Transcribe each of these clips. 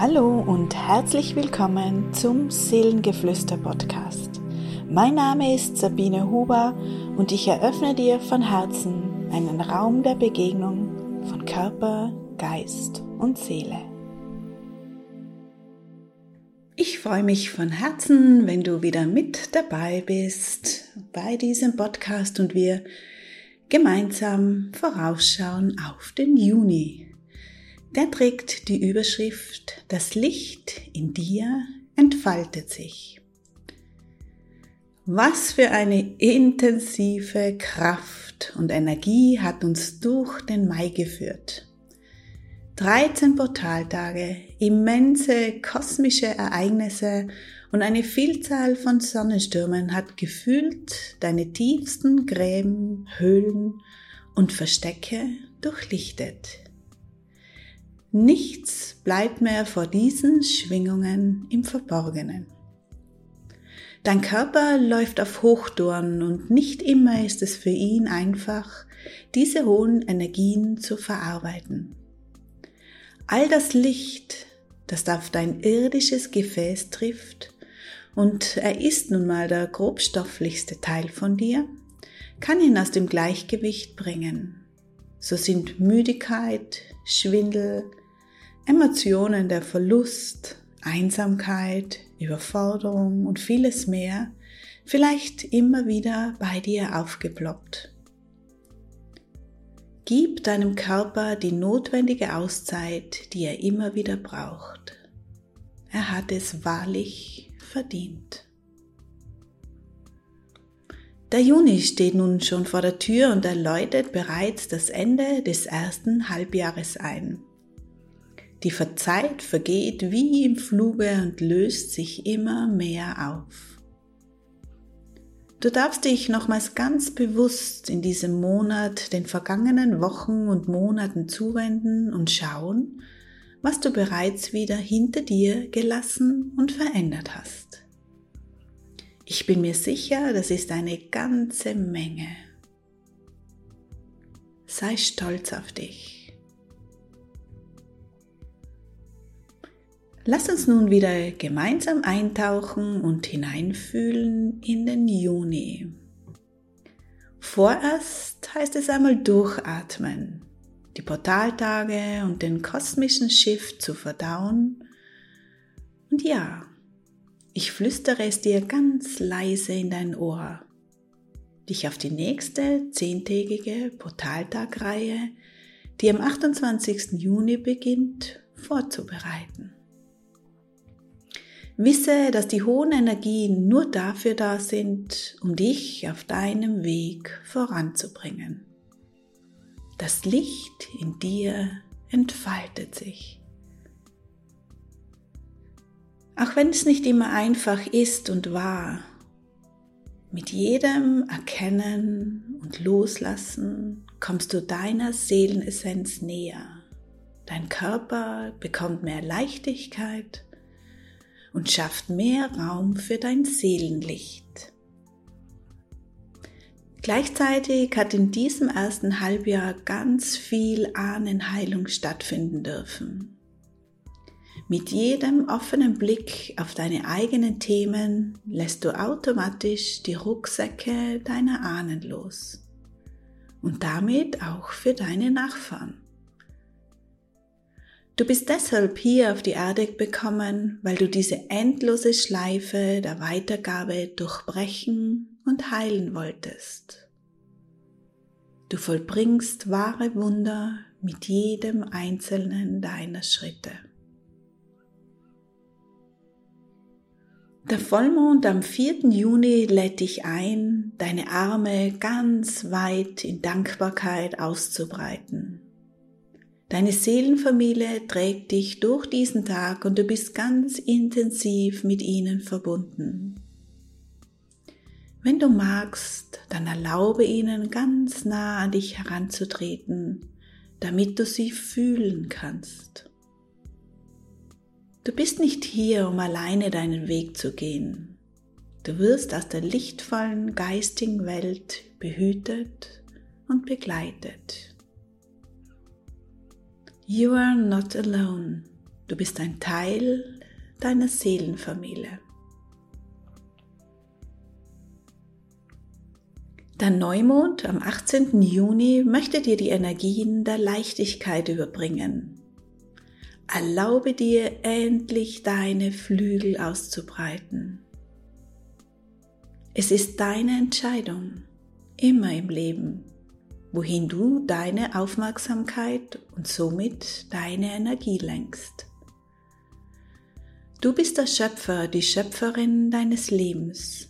Hallo und herzlich willkommen zum Seelengeflüster Podcast. Mein Name ist Sabine Huber und ich eröffne dir von Herzen einen Raum der Begegnung von Körper, Geist und Seele. Ich freue mich von Herzen, wenn du wieder mit dabei bist bei diesem Podcast und wir gemeinsam vorausschauen auf den Juni. Der trägt die Überschrift Das Licht in dir entfaltet sich. Was für eine intensive Kraft und Energie hat uns durch den Mai geführt. 13 Portaltage, immense kosmische Ereignisse und eine Vielzahl von Sonnenstürmen hat gefühlt deine tiefsten Gräben, Höhlen und Verstecke durchlichtet. Nichts bleibt mehr vor diesen Schwingungen im Verborgenen. Dein Körper läuft auf Hochtouren und nicht immer ist es für ihn einfach, diese hohen Energien zu verarbeiten. All das Licht, das auf dein irdisches Gefäß trifft, und er ist nun mal der grobstofflichste Teil von dir, kann ihn aus dem Gleichgewicht bringen. So sind Müdigkeit, Schwindel, Emotionen der Verlust, Einsamkeit, Überforderung und vieles mehr vielleicht immer wieder bei dir aufgeploppt. Gib deinem Körper die notwendige Auszeit, die er immer wieder braucht. Er hat es wahrlich verdient. Der Juni steht nun schon vor der Tür und er läutet bereits das Ende des ersten Halbjahres ein. Die Zeit vergeht wie im Fluge und löst sich immer mehr auf. Du darfst dich nochmals ganz bewusst in diesem Monat den vergangenen Wochen und Monaten zuwenden und schauen, was du bereits wieder hinter dir gelassen und verändert hast. Ich bin mir sicher, das ist eine ganze Menge. Sei stolz auf dich. Lass uns nun wieder gemeinsam eintauchen und hineinfühlen in den Juni. Vorerst heißt es einmal durchatmen, die Portaltage und den kosmischen Shift zu verdauen. Und ja, ich flüstere es dir ganz leise in dein Ohr, dich auf die nächste zehntägige Portaltagreihe, die am 28. Juni beginnt, vorzubereiten. Wisse, dass die hohen Energien nur dafür da sind, um dich auf deinem Weg voranzubringen. Das Licht in dir entfaltet sich. Auch wenn es nicht immer einfach ist und war, mit jedem Erkennen und Loslassen kommst du deiner Seelenessenz näher. Dein Körper bekommt mehr Leichtigkeit und schafft mehr Raum für dein Seelenlicht. Gleichzeitig hat in diesem ersten Halbjahr ganz viel Ahnenheilung stattfinden dürfen. Mit jedem offenen Blick auf deine eigenen Themen lässt du automatisch die Rucksäcke deiner Ahnen los und damit auch für deine Nachfahren. Du bist deshalb hier auf die Erde bekommen, weil du diese endlose Schleife der Weitergabe durchbrechen und heilen wolltest. Du vollbringst wahre Wunder mit jedem einzelnen deiner Schritte. Der Vollmond am 4. Juni lädt dich ein, deine Arme ganz weit in Dankbarkeit auszubreiten Deine Seelenfamilie trägt dich durch diesen Tag und du bist ganz intensiv mit ihnen verbunden. Wenn du magst, dann erlaube ihnen ganz nah an dich heranzutreten, damit du sie fühlen kannst. Du bist nicht hier, um alleine deinen Weg zu gehen. Du wirst aus der lichtvollen geistigen Welt behütet und begleitet. You are not alone. Du bist ein Teil deiner Seelenfamilie. Der Neumond am 18. Juni möchte dir die Energien der Leichtigkeit überbringen. Erlaube dir endlich deine Flügel auszubreiten. Es ist deine Entscheidung, immer im Leben, wohin du deine Aufmerksamkeit und somit deine Energie lenkst. Du bist der Schöpfer, die Schöpferin deines Lebens.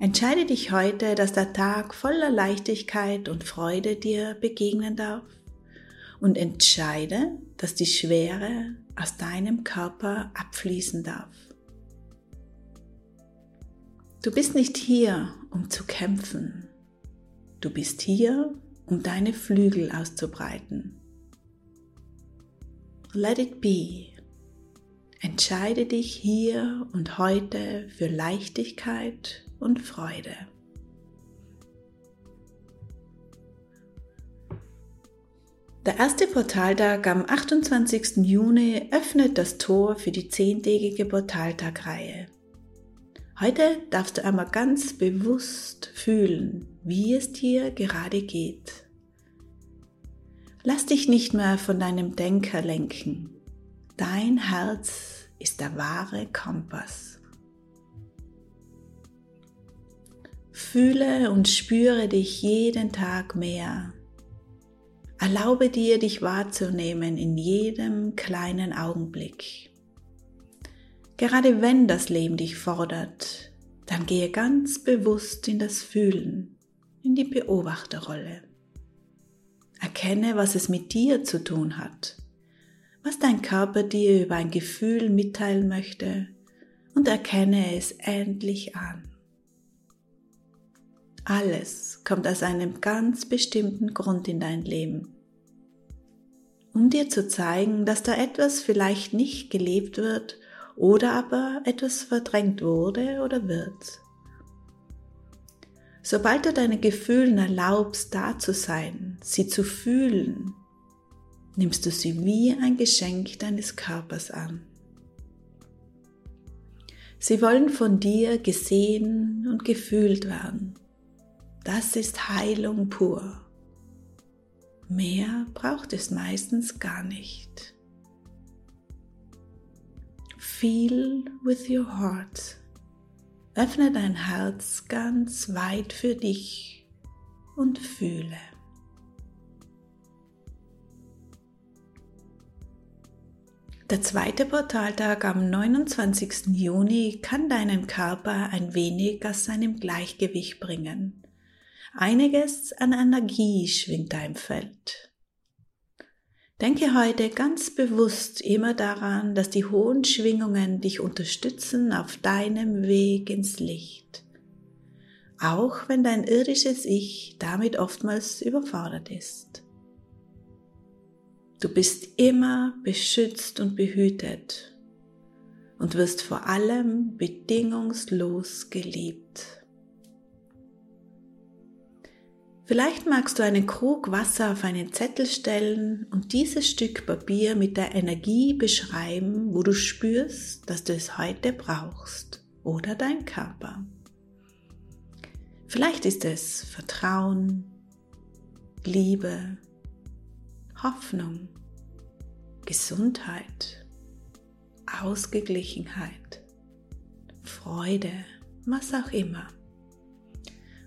Entscheide dich heute, dass der Tag voller Leichtigkeit und Freude dir begegnen darf und entscheide, dass die Schwere aus deinem Körper abfließen darf. Du bist nicht hier, um zu kämpfen. Du bist hier, um deine Flügel auszubreiten. Let it be. Entscheide dich hier und heute für Leichtigkeit und Freude. Der erste Portaltag am 28. Juni öffnet das Tor für die zehntägige Portaltagreihe. Heute darfst du einmal ganz bewusst fühlen, wie es dir gerade geht. Lass dich nicht mehr von deinem Denker lenken. Dein Herz ist der wahre Kompass. Fühle und spüre dich jeden Tag mehr. Erlaube dir, dich wahrzunehmen in jedem kleinen Augenblick. Gerade wenn das Leben dich fordert, dann gehe ganz bewusst in das Fühlen, in die Beobachterrolle. Erkenne, was es mit dir zu tun hat, was dein Körper dir über ein Gefühl mitteilen möchte und erkenne es endlich an. Alles kommt aus einem ganz bestimmten Grund in dein Leben. Um dir zu zeigen, dass da etwas vielleicht nicht gelebt wird oder aber etwas verdrängt wurde oder wird. Sobald du deine Gefühlen erlaubst, da zu sein, sie zu fühlen, nimmst du sie wie ein Geschenk deines Körpers an. Sie wollen von dir gesehen und gefühlt werden. Das ist Heilung pur. Mehr braucht es meistens gar nicht. Feel with your heart. Öffne dein Herz ganz weit für dich und fühle. Der zweite Portaltag am 29. Juni kann deinen Körper ein wenig aus seinem Gleichgewicht bringen. Einiges an Energie schwingt da Feld. Denke heute ganz bewusst immer daran, dass die hohen Schwingungen dich unterstützen auf deinem Weg ins Licht, auch wenn dein irdisches Ich damit oftmals überfordert ist. Du bist immer beschützt und behütet und wirst vor allem bedingungslos geliebt. Vielleicht magst du einen Krug Wasser auf einen Zettel stellen und dieses Stück Papier mit der Energie beschreiben, wo du spürst, dass du es heute brauchst oder dein Körper. Vielleicht ist es Vertrauen, Liebe, Hoffnung, Gesundheit, Ausgeglichenheit, Freude, was auch immer.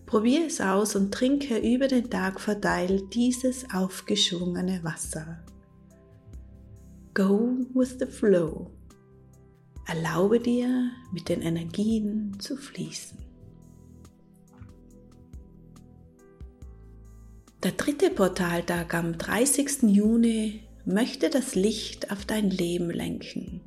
Probier es aus und trinke über den Tag verteilt dieses aufgeschwungene Wasser. Go with the flow. Erlaube dir, mit den Energien zu fließen. Der dritte Portaltag am 30. Juni möchte das Licht auf dein Leben lenken.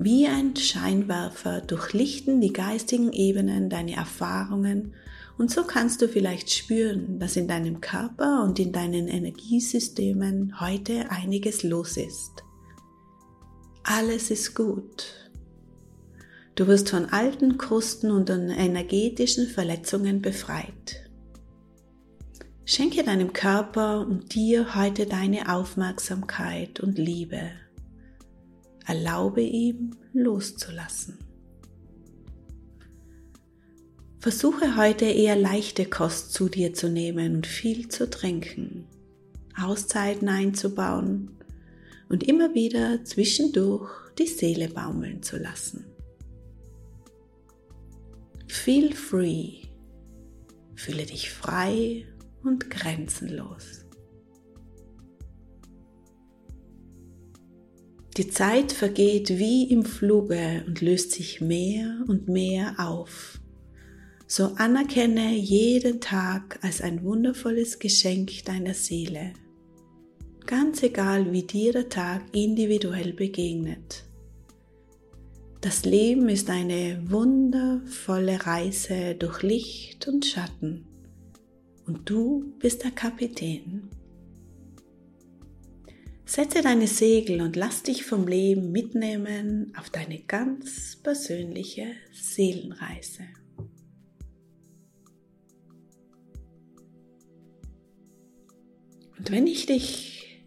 Wie ein Scheinwerfer durchlichten die geistigen Ebenen deine Erfahrungen und so kannst du vielleicht spüren, dass in deinem Körper und in deinen Energiesystemen heute einiges los ist. Alles ist gut. Du wirst von alten Krusten und energetischen Verletzungen befreit. Schenke deinem Körper und dir heute deine Aufmerksamkeit und Liebe Erlaube ihm loszulassen. Versuche heute eher leichte Kost zu dir zu nehmen und viel zu trinken, Auszeiten einzubauen und immer wieder zwischendurch die Seele baumeln zu lassen. Feel free. Fühle dich frei und grenzenlos. Die Zeit vergeht wie im Fluge und löst sich mehr und mehr auf. So anerkenne jeden Tag als ein wundervolles Geschenk deiner Seele. Ganz egal, wie dir der Tag individuell begegnet. Das Leben ist eine wundervolle Reise durch Licht und Schatten und du bist der Kapitän. Setze deine Segel und lass dich vom Leben mitnehmen auf deine ganz persönliche Seelenreise. Und wenn ich dich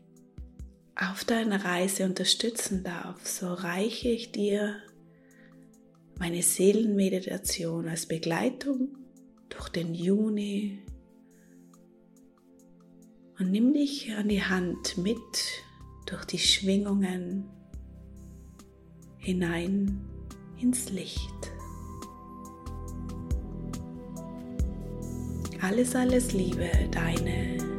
auf deiner Reise unterstützen darf, so reiche ich dir meine Seelenmeditation als Begleitung durch den Juni und nimm dich an die Hand mit durch die Schwingungen hinein ins Licht. Alles, alles Liebe, deine